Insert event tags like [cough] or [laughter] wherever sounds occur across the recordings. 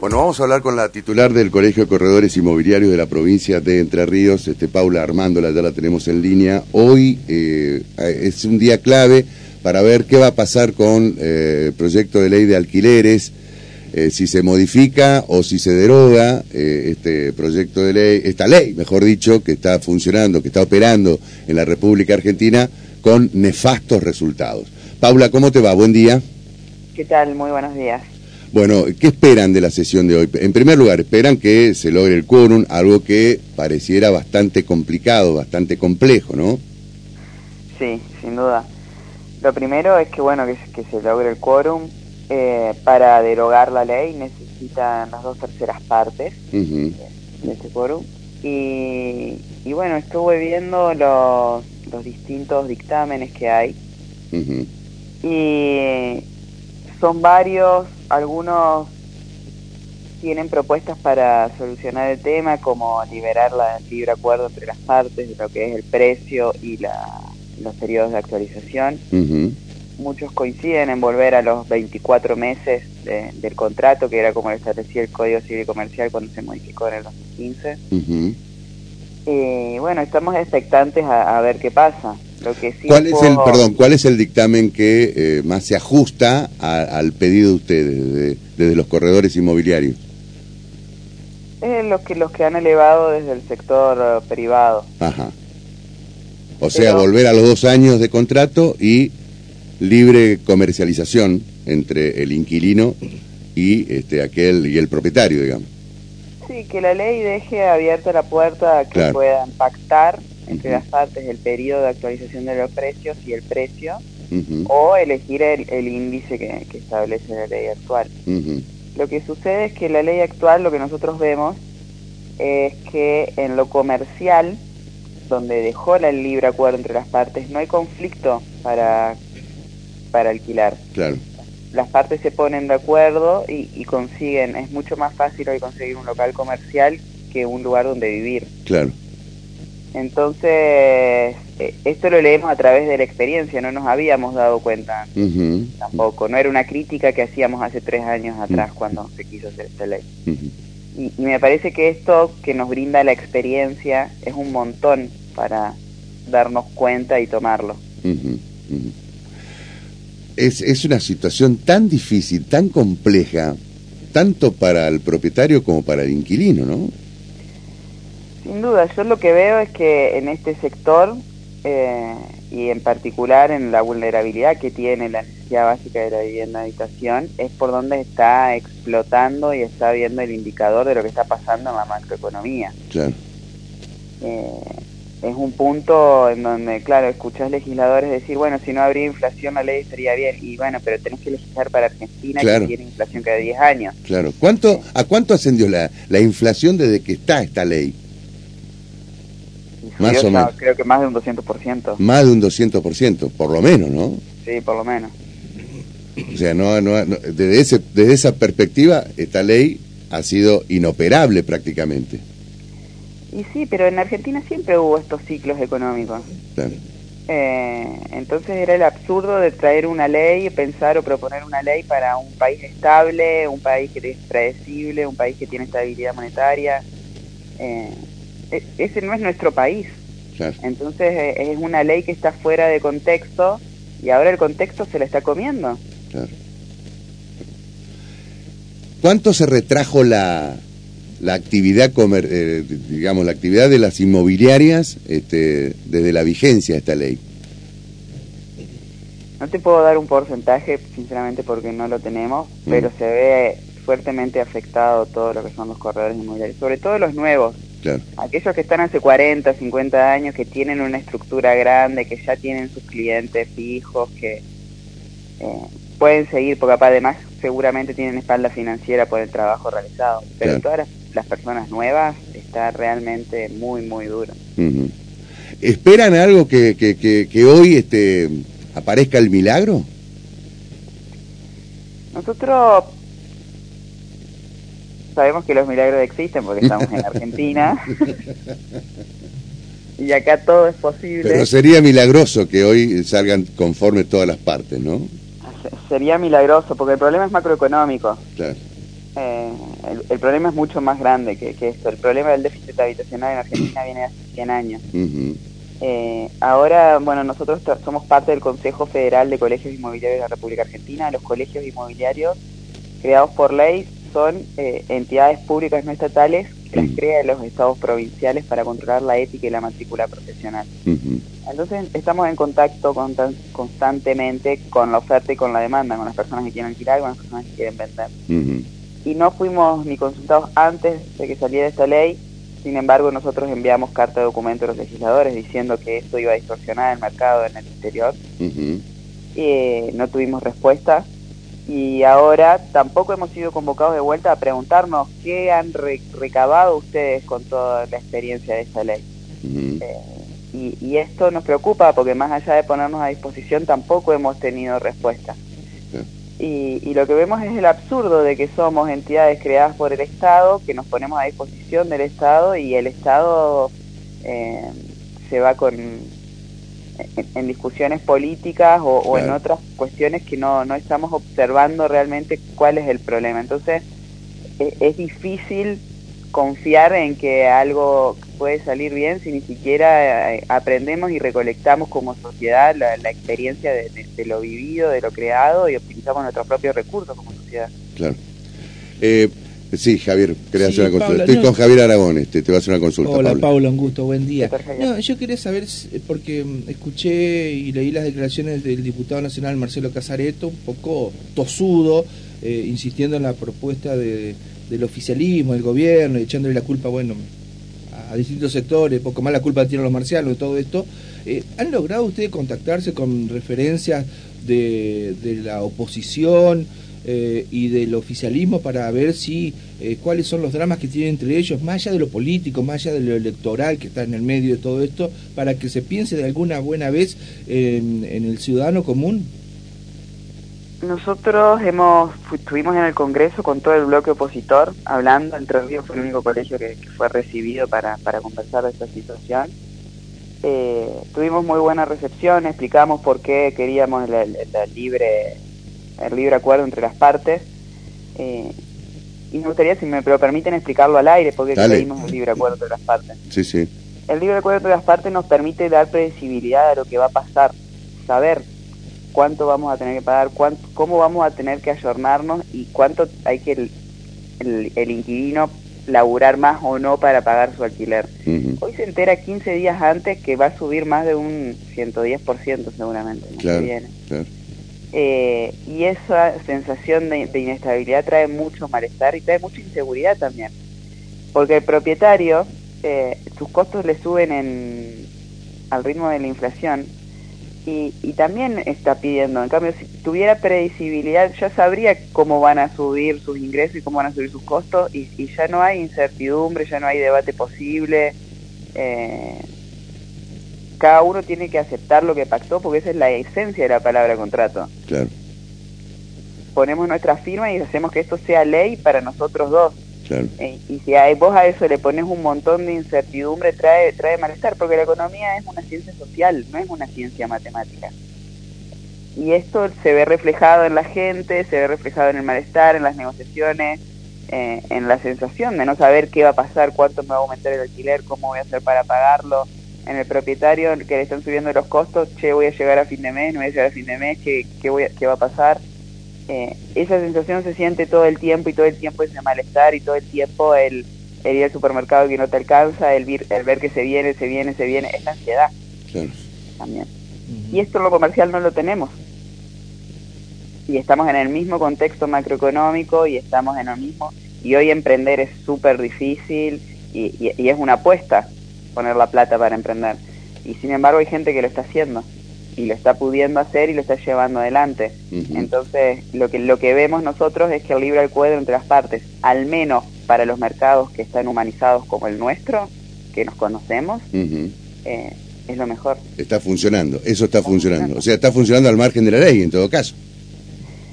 Bueno, vamos a hablar con la titular del Colegio de Corredores Inmobiliarios de la provincia de Entre Ríos, este, Paula Armándola, ya la tenemos en línea. Hoy eh, es un día clave para ver qué va a pasar con eh, el proyecto de ley de alquileres, eh, si se modifica o si se deroga este proyecto de ley, esta ley, mejor dicho, que está funcionando, que está operando en la República Argentina con nefastos resultados. Paula, ¿cómo te va? Buen día. ¿Qué tal? Muy buenos días. Bueno, ¿qué esperan de la sesión de hoy? En primer lugar, esperan que se logre el quórum, algo que pareciera bastante complicado, bastante complejo, ¿no? Sí, sin duda. Lo primero es que, bueno, que, se logre el quórum. Eh, para derogar la ley necesitan las dos terceras partes de este quórum. Y, bueno, estuve viendo los, los distintos dictámenes que hay. Y son varios, algunos tienen propuestas para solucionar el tema, como liberar la libre acuerdo entre las partes de lo que es el precio y la, los periodos de actualización. Muchos coinciden en volver a los 24 meses del contrato, que era como lo establecía el Código Civil y Comercial cuando se modificó en el 2015. Y bueno, estamos expectantes a ver qué pasa. ¿Cuál es el, perdón, cuál es el dictamen que eh, más se ajusta al pedido de ustedes desde, los corredores inmobiliarios? Eh, los que los que han elevado desde el sector eh, privado. Ajá. O sea, volver a los dos años de contrato y libre comercialización entre el inquilino y este aquel y el propietario, digamos. Sí, que la ley deje abierta la puerta a que puedan pactar entre las partes el periodo de actualización de los precios y el precio, o elegir el, índice que, establece la ley actual. Lo que sucede es que la ley actual, lo que nosotros vemos, es que en lo comercial, donde dejó la libre acuerdo entre las partes, no hay conflicto para, para alquilar. Claro. Las partes se ponen de acuerdo y, y consiguen, es mucho más fácil hoy conseguir un local comercial que un lugar donde vivir. Claro. Entonces, eh, esto lo leemos a través de la experiencia, no nos habíamos dado cuenta tampoco, no era una crítica que hacíamos hace tres años atrás cuando se quiso hacer esta ley. y, me parece que esto que nos brinda la experiencia es un montón para darnos cuenta y tomarlo. Es, es una situación tan difícil, tan compleja, tanto para el propietario como para el inquilino, ¿no? Sin duda, yo lo que veo es que en este sector eh, y en particular en la vulnerabilidad que tiene la necesidad básica de la vivienda habitación es por donde está explotando y está viendo el indicador de lo que está pasando en la macroeconomía. Claro. Eh, es un punto en donde, claro, escuchás legisladores decir, bueno, si no habría inflación la ley estaría bien. Y bueno, pero tenés que legislar para Argentina que tiene inflación cada 10 años. Claro. ¿Cuánto, ¿A cuánto ascendió la, la inflación desde que está esta ley? Más o menos. Creo que más de un 200%. Más de un 200%, por lo menos, ¿no? Sí, por lo menos. O sea, no, no, desde, ese, desde esa perspectiva, esta ley ha sido inoperable prácticamente. Y sí, pero en Argentina siempre hubo estos ciclos económicos. Eh, entonces era el absurdo de traer una ley, pensar o proponer una ley para un país estable, un país que es predecible, un país que tiene estabilidad monetaria. Eh, ese no es nuestro país. Entonces e, es una ley que está fuera de contexto y ahora el contexto se la está comiendo. ¿Cuánto se retrajo la, la actividad, comer, eh, digamos, la actividad de las inmobiliarias este, desde la vigencia de esta ley? No te puedo dar un porcentaje, sinceramente, porque no lo tenemos, mm. pero se ve fuertemente afectado todo lo que son los corredores inmobiliarios, sobre todo los nuevos, Aquellos que están hace 40, 50 años, que tienen una estructura grande, que ya tienen sus clientes fijos, que eh, pueden seguir, porque además seguramente tienen espalda financiera por el trabajo realizado. Pero todas las, personas nuevas está realmente muy, muy duro. ¿Esperan algo que, que, que, que hoy este, aparezca el milagro? Nosotros sabemos que los milagros existen porque estamos en Argentina. [laughs] y acá todo es posible. Pero sería milagroso que hoy salgan conforme todas las partes, ¿no? Sería milagroso, porque el problema es macroeconómico. Claro. eh, el, problema es mucho más grande que, esto. El problema del déficit habitacional en Argentina viene de hace 100 años. Eh, ahora, bueno, nosotros somos parte del Consejo Federal de Colegios Inmobiliarios de la República Argentina. Los colegios inmobiliarios creados por ley son eh, entidades públicas no estatales que las crean los estados provinciales para controlar la ética y la matrícula profesional. Entonces estamos en contacto constantemente con la oferta y con la demanda, con las personas que quieren alquilar y con las personas que quieren vender. Y no fuimos ni consultados antes de que saliera esta ley, sin embargo nosotros enviamos carta de documento a los legisladores diciendo que esto iba a distorsionar el mercado en el interior. y no tuvimos respuesta y ahora tampoco hemos sido convocados de vuelta a preguntarnos qué han recabado ustedes con toda la experiencia de esta ley. Eh, y, esto nos preocupa porque más allá de ponernos a disposición tampoco hemos tenido respuesta. Y, lo que vemos es el absurdo de que somos entidades creadas por el Estado, que nos ponemos a disposición del Estado y el Estado eh, se va con en, discusiones políticas o, en otras cuestiones que no, no estamos observando realmente cuál es el problema. Entonces, e, es, difícil confiar en que algo puede salir bien si ni siquiera eh, aprendemos y recolectamos como sociedad la, experiencia de, lo vivido, de lo creado y optimizamos nuestros propios recursos como sociedad. Claro. Eh, Sí, Javier, quería hacer una consulta. Estoy con Javier Aragón, este, te voy a hacer una consulta. Hola, Paula, un gusto, buen día. No, yo quería saber, porque mm, escuché y leí las declaraciones del diputado nacional Marcelo Casareto, un poco tosudo, eh, insistiendo en la propuesta de, del oficialismo, del gobierno, echándole la culpa, bueno, a, distintos sectores, poco más la culpa tienen los marcianos, de todo esto. Eh, ¿Han logrado ustedes contactarse con referencias de, de la oposición? Eh, y del oficialismo para ver si eh, cuáles son los dramas que tienen entre ellos, más allá de lo político, más allá de lo electoral que está en el medio de todo esto, para que se piense de alguna buena vez en, el ciudadano común? Nosotros hemos estuvimos en el Congreso con todo el bloque opositor hablando, Entre Ríos fue el único colegio que, fue recibido para, para conversar de esta situación. Eh, tuvimos muy buena recepción, explicamos por qué queríamos la libre el libre acuerdo entre las partes. Eh, y me gustaría, si me lo permiten, explicarlo al aire, porque creímos el libre acuerdo entre las partes. Sí, sí. El libre acuerdo entre las partes nos permite dar predecibilidad a lo que va a pasar, saber cuánto vamos a tener que pagar, cuánto, cómo vamos a tener que ayornarnos y cuánto hay que el, el, inquilino laburar más o no para pagar su alquiler. Hoy se entera 15 días antes que va a subir más de un 110% seguramente. Claro, claro. Eh, y esa sensación de, inestabilidad trae mucho malestar y trae mucha inseguridad también. Porque el propietario, eh, sus costos le suben en, al ritmo de la inflación y, también está pidiendo. En cambio, si tuviera predecibilidad, ya sabría cómo van a subir sus ingresos y cómo van a subir sus costos y, y ya no hay incertidumbre, ya no hay debate posible. Eh, cada uno tiene que aceptar lo que pactó porque esa es la esencia de la palabra contrato. Claro. Ponemos nuestra firma y hacemos que esto sea ley para nosotros dos. Claro. Eh, y si a vos a eso le pones un montón de incertidumbre, trae, trae malestar, porque la economía es una ciencia social, no es una ciencia matemática. Y esto se ve reflejado en la gente, se ve reflejado en el malestar, en las negociaciones, eh, en la sensación de no saber qué va a pasar, cuánto me va a aumentar el alquiler, cómo voy a hacer para pagarlo en el propietario que le están subiendo los costos, che, voy a llegar a fin de mes, no voy a llegar a fin de mes, ¿qué, qué, voy qué va a pasar? Eh, esa sensación se siente todo el tiempo y todo el tiempo ese malestar y todo el tiempo el, ir al supermercado que no te alcanza, el, el ver que se viene, se viene, se viene, es la ansiedad también. Y esto en lo comercial no lo tenemos. Y estamos en el mismo contexto macroeconómico y estamos en lo mismo. Y hoy emprender es súper difícil y, y es una apuesta poner la plata para emprender. Y sin embargo hay gente que lo está haciendo y lo está pudiendo hacer y lo está llevando adelante. Entonces, lo que, lo que vemos nosotros es que el libre acuerdo entre las partes, al menos para los mercados que están humanizados como el nuestro, que nos conocemos, eh, es lo mejor. Está funcionando, eso está, funcionando. O sea, está funcionando al margen de la ley en todo caso.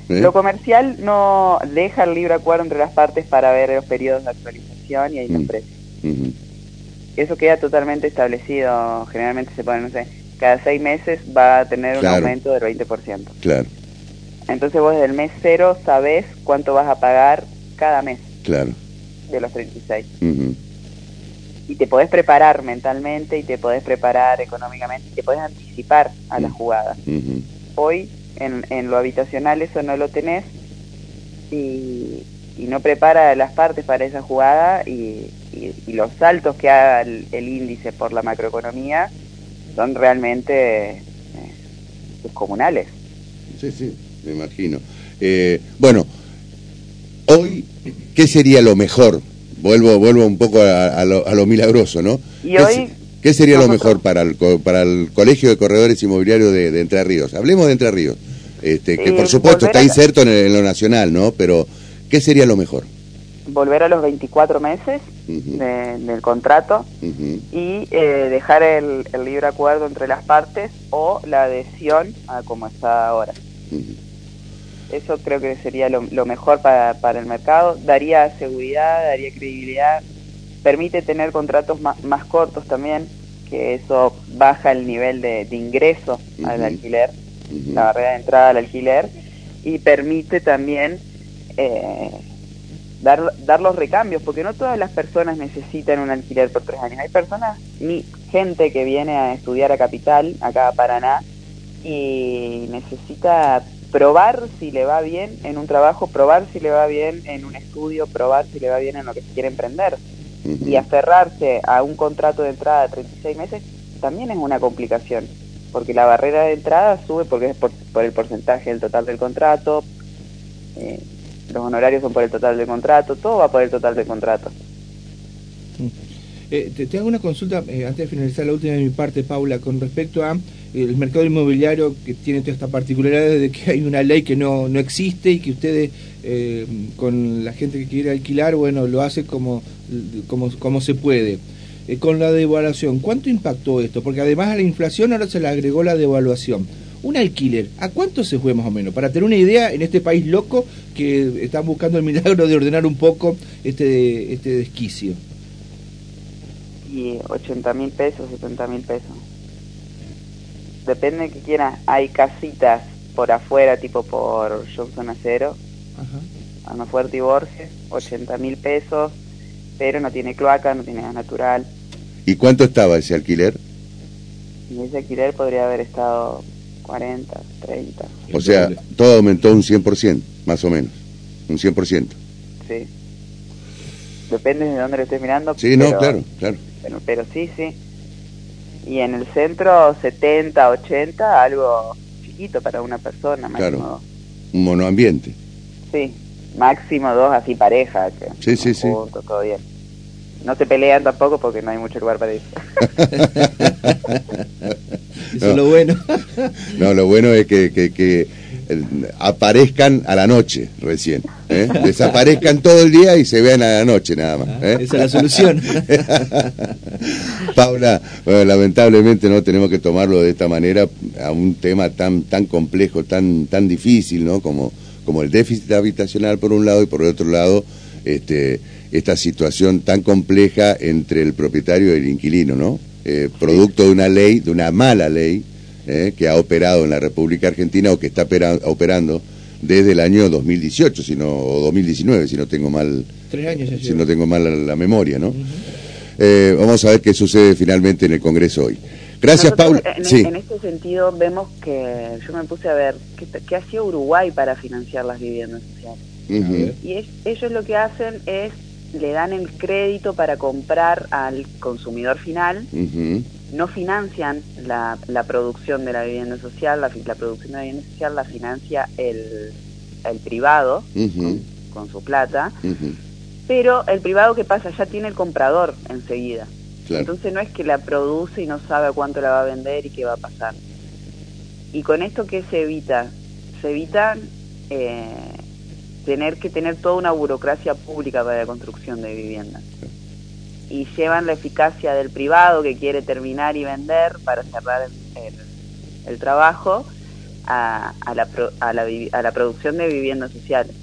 ¿Eh? Lo comercial no deja el libre acuerdo entre las partes para ver los periodos de actualización y ahí los precios eso queda totalmente establecido. Generalmente se pone, no sé, cada seis meses va a tener un aumento del 20%. Claro. Entonces vos desde el mes cero sabés cuánto vas a pagar cada mes. Claro. De los 36. Y te podés preparar mentalmente y te podés preparar económicamente y te podés anticipar a la jugada. Hoy en, en lo habitacional eso no lo tenés y, no prepara las partes para esa jugada y, los saltos que haga el, índice por la macroeconomía son realmente eh, descomunales. Sí, sí, me imagino. Eh, bueno, hoy, ¿qué sería lo mejor? Vuelvo, vuelvo un poco a, lo, milagroso, ¿no? ¿Y hoy? ¿Qué sería lo mejor para el, para el Colegio de Corredores Inmobiliarios de, Entre Ríos? Hablemos de Entre Ríos, este, que por supuesto está inserto en, lo nacional, ¿no? Pero, ¿qué sería lo mejor? Volver a los 24 meses del contrato y eh, dejar el, libre acuerdo entre las partes o la adhesión a como está ahora. Eso creo que sería lo, mejor para, para el mercado. Daría seguridad, daría credibilidad. Permite tener contratos más, cortos también, que eso baja el nivel de, ingreso al alquiler, la barrera de entrada al alquiler, y permite también eh, dar, dar los recambios, porque no todas las personas necesitan un alquiler por tres años. Hay personas, ni gente que viene a estudiar a Capital, acá a Paraná, y necesita probar si le va bien en un trabajo, probar si le va bien en un estudio, probar si le va bien en lo que se quiere emprender y aferrarse a un contrato de entrada de 36 meses también es una complicación, porque la barrera de entrada sube porque es por, el porcentaje del total del contrato, eh, los honorarios son por el total del contrato, todo va por el total del contrato. Eh, te, hago una consulta eh, antes de finalizar la última de mi parte, Paula, con respecto a el mercado inmobiliario que tiene toda esta particularidad de que hay una ley que no, no existe y que ustedes eh, con la gente que quiere alquilar, bueno, lo hace como, como, como se puede. Eh, con la devaluación, ¿cuánto impactó esto? Porque además a la inflación ahora se le agregó la devaluación. Un alquiler, ¿a cuánto se fue más o menos? Para tener una idea, en este país loco que están buscando el [laughs] milagro de ordenar un poco este, este desquicio. Y 80 mil pesos, 70 mil pesos depende de que quieras, hay casitas por afuera, tipo por Johnson Acero, Alma Fuerte y Borges, 80 mil pesos, pero no tiene cloaca, no tiene gas natural. ¿Y cuánto estaba ese alquiler? ese alquiler podría haber estado 40, 30. O sea, todo aumentó un 100%, más o menos, un 100%. Sí. Depende de dónde lo estés mirando. Sí, no, claro, claro. Pero, pero sí, sí y en el centro 70, 80, algo chiquito para una persona, máximo claro. Un monoambiente. Sí, máximo dos así pareja. Que sí, sí, sí. todo bien. No se pelean tampoco porque no hay mucho lugar para eso. [laughs] eso es lo bueno. [laughs] no, lo bueno es que, que, que aparezcan a la noche recién. ¿eh? [laughs] Desaparezcan todo el día y se vean a la noche nada más. ¿eh? Esa es la solución. [laughs] Paula, lamentablemente no tenemos que tomarlo de esta manera a un tema tan tan complejo, tan tan difícil, ¿no? Como como el déficit habitacional por un lado y por el otro lado este esta situación tan compleja entre el propietario y el inquilino, ¿no? Eh, producto de una ley, de una mala ley, eh, que ha operado en la República Argentina o que está operando desde el año 2018, sino, o 2019, si no tengo mal, si no tengo mal la, memoria, ¿no? Eh, vamos a ver qué sucede finalmente en el Congreso hoy. Gracias, Paula. En, sí. en, este sentido, vemos que yo me puse a ver qué, qué hacía Uruguay para financiar las viviendas sociales. Y ellos lo que hacen es le dan el crédito para comprar al consumidor final, no financian la, la, producción de la vivienda social, la, producción de la vivienda social la financia el, el privado con, su plata, pero el privado que pasa ya tiene el comprador enseguida. Entonces no es que la produce y no sabe cuánto la va a vender y qué va a pasar. Y con esto, ¿qué se evita? Se evitan... Eh, tener que tener toda una burocracia pública para la construcción de viviendas. Y llevan la eficacia del privado que quiere terminar y vender para cerrar el, trabajo a, la, a, la, a, la, producción de viviendas sociales.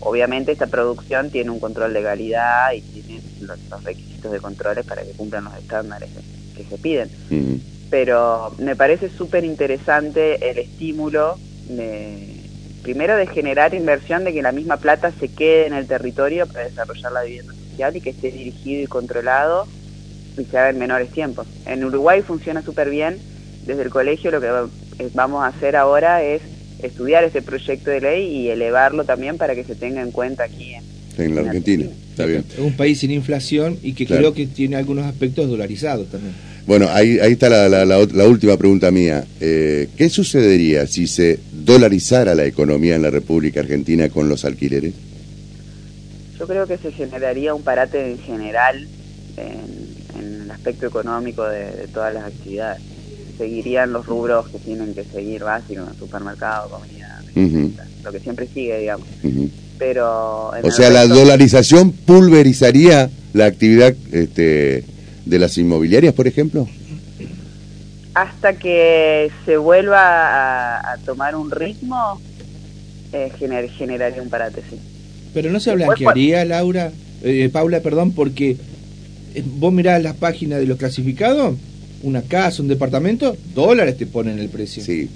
Obviamente esta producción tiene un control de legalidad y tiene los, requisitos de controles para que cumplan los estándares que, se piden. Pero me parece súper interesante el estímulo de primero de generar inversión, de que la misma plata se quede en el territorio para desarrollar la vivienda social y que esté dirigido y controlado y se haga en menores tiempos. En Uruguay funciona súper bien. Desde el colegio lo que vamos a hacer ahora es estudiar ese proyecto de ley y elevarlo también para que se tenga en cuenta aquí en, la Argentina. Está bien. Es un país sin inflación y que creo que tiene algunos aspectos dolarizados también. Bueno, ahí, ahí está la, última pregunta mía. Eh, ¿Qué sucedería si se dolarizara la economía en la República Argentina con los alquileres? Yo creo que se generaría un parate en general en, el aspecto económico de, todas las actividades. Seguirían los rubros que tienen que seguir básicos, supermercado, comida, lo que siempre sigue, digamos. Pero o sea, la dolarización pulverizaría la actividad este, de las inmobiliarias, por ejemplo? Hasta que se vuelva a, tomar un ritmo, eh, generaría un parate, sí. Pero no se blanquearía, Laura, eh, Paula, perdón, porque eh, vos mirás las páginas de los clasificados, una casa, un departamento, dólares te ponen el precio. Sí,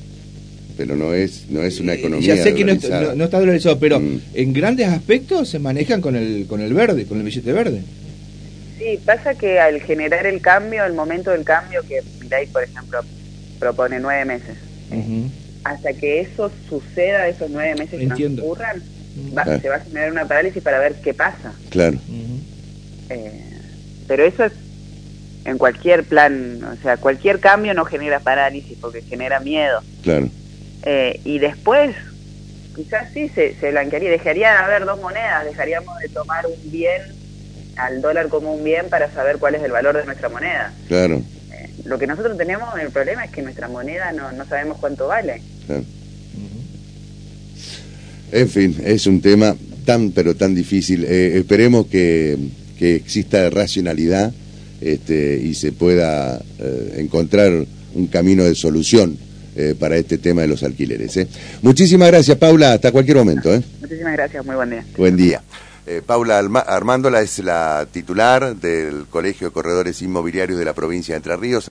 pero no es no es una economía ya sé que no, está dolarizado pero mm. en grandes aspectos se manejan con el con el verde con el billete verde Sí, pasa que al generar el cambio, el momento del cambio, que Mirai, por ejemplo, propone nueve meses, hasta que eso suceda, esos nueve meses Entiendo. transcurran, se va a generar una parálisis para ver qué pasa. Claro. Eh, pero eso es en cualquier plan, o sea, cualquier cambio no genera parálisis porque genera miedo. Claro. Eh, y después, quizás sí se, se blanquearía, dejaría de haber dos monedas, dejaríamos de tomar un bien al dólar como un bien para saber cuál es el valor de nuestra moneda. Claro. Eh, lo que nosotros tenemos, el problema es que nuestra moneda no, no sabemos cuánto vale. Claro. En fin, es un tema tan pero tan difícil. Eh, esperemos que, que, exista racionalidad este, y se pueda eh, encontrar un camino de solución para este tema de los alquileres. Muchísimas gracias, Paula. Hasta cualquier momento. Muchísimas gracias. Muy buen día. Buen día. Eh, Paula Armándola es la titular del Colegio de Corredores Inmobiliarios de la provincia de Entre Ríos.